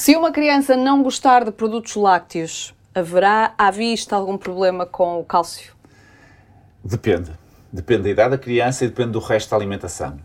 Se uma criança não gostar de produtos lácteos, haverá à vista algum problema com o cálcio? Depende. Depende da idade da criança e depende do resto da alimentação.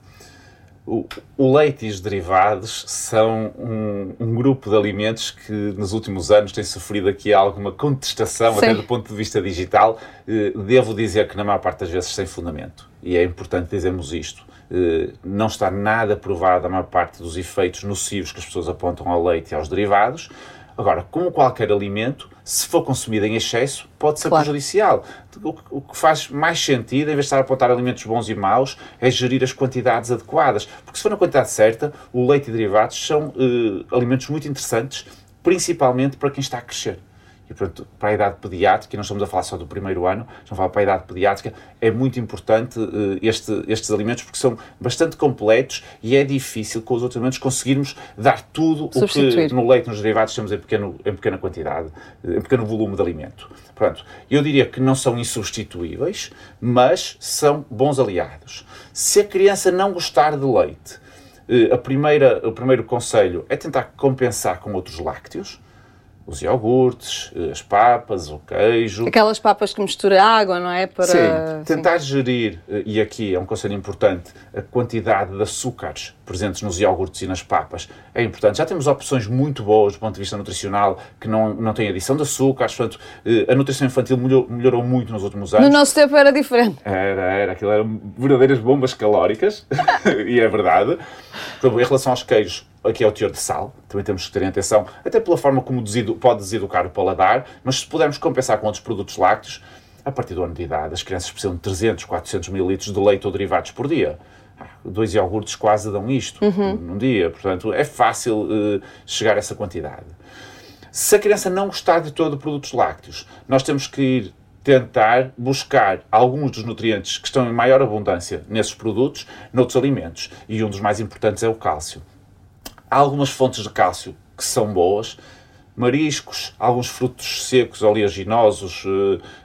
O, o leite e os derivados são um, um, grupo de alimentos que nos últimos anos tem sofrido aqui alguma contestação, Sim. até do ponto de vista digital. Eh, devo dizer que na maior parte das vezes sem fundamento. E é importante dizermos isto. Eh, não está nada provado a maior parte dos efeitos nocivos que as pessoas apontam ao leite e aos derivados. Agora, como qualquer alimento, se for consumido em excesso, pode ser claro. prejudicial. O que faz mais sentido, em vez de estar a apontar alimentos bons e maus, é gerir as quantidades adequadas. Porque se for na quantidade certa, o leite e derivados são uh, alimentos muito interessantes, principalmente para quem está a crescer e portanto, para a idade pediátrica, e não estamos a falar só do primeiro ano, estamos a falar para a idade pediátrica, é muito importante uh, este, estes alimentos porque são bastante completos e é difícil com os outros alimentos conseguirmos dar tudo o que no leite, nos derivados, temos em, pequeno, em pequena quantidade, em pequeno volume de alimento. Pronto, eu diria que não são insubstituíveis, mas são bons aliados. Se a criança não gostar de leite, uh, a primeira, o primeiro conselho é tentar compensar com outros lácteos, os iogurtes, as papas, o queijo. Aquelas papas que mistura água, não é? Para... Sim, tentar Sim. gerir, eh, e aqui é um conselho importante, a quantidade de açúcares presentes nos iogurtes e nas papas é importante. Já temos opções muito boas do ponto de vista nutricional que não, não têm adição de açúcares, portanto, eh, a nutrição infantil melhorou, melhorou muito nos últimos anos. No nosso tempo era diferente. Era, era, aquilo eram verdadeiras bombas calóricas, e é verdade. Em relação aos queijos, aqui é o teor de sal, também temos que ter atenção, até pela forma como pode deseducar o paladar, mas se pudermos compensar com outros produtos lácteos, a partir do ano de idade, as crianças precisam de 300, 400 mililitros de leite ou derivados por dia. Ah, dois iogurtes quase dão isto uhum. num dia, portanto é fácil uh, chegar a essa quantidade. Se a criança não gostar de todo produtos lácteos, nós temos que ir tentar buscar alguns dos nutrientes que estão em maior abundância nesses produtos, noutros alimentos. E um dos mais importantes é o cálcio. Há algumas fontes de cálcio que são boas, mariscos, alguns frutos secos oleaginosos,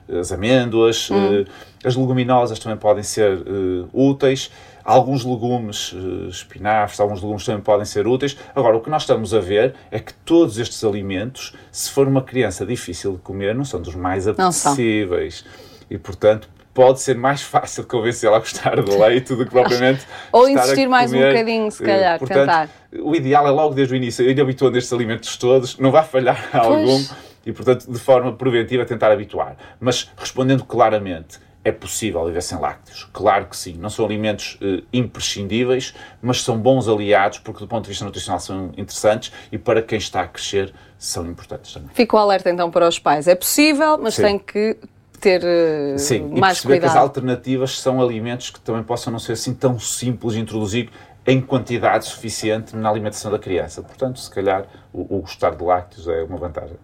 eh, as amêndoas, hum. Eh, as leguminosas também podem ser uh, úteis, alguns legumes, espinafres, alguns legumes também podem ser úteis. Agora, o que nós estamos a ver é que todos estes alimentos, se for uma criança difícil de comer, não são dos mais apetecíveis. E, portanto, pode ser mais fácil convencê-la a gostar de leite do que propriamente. Ou insistir mais um bocadinho, se calhar, Portanto, tentar. O ideal é logo desde o início, ir habituando estes alimentos todos, não vai falhar pois. algum e, portanto, de forma preventiva, tentar habituar. Mas respondendo claramente, é possível viver sem lácteos? Claro que sim. Não são alimentos eh, imprescindíveis, mas são bons aliados porque, do ponto de vista nutricional, são interessantes e para quem está a crescer, são importantes também. Fico alerta então para os pais. É possível, mas sim. tem que ter uh, Sim, mais e perceber cuidado. que as alternativas são alimentos que também possam não ser assim tão simples de introduzir em quantidade suficiente na alimentação da criança. Portanto, se calhar, o, o gostar de lácteos é uma vantagem.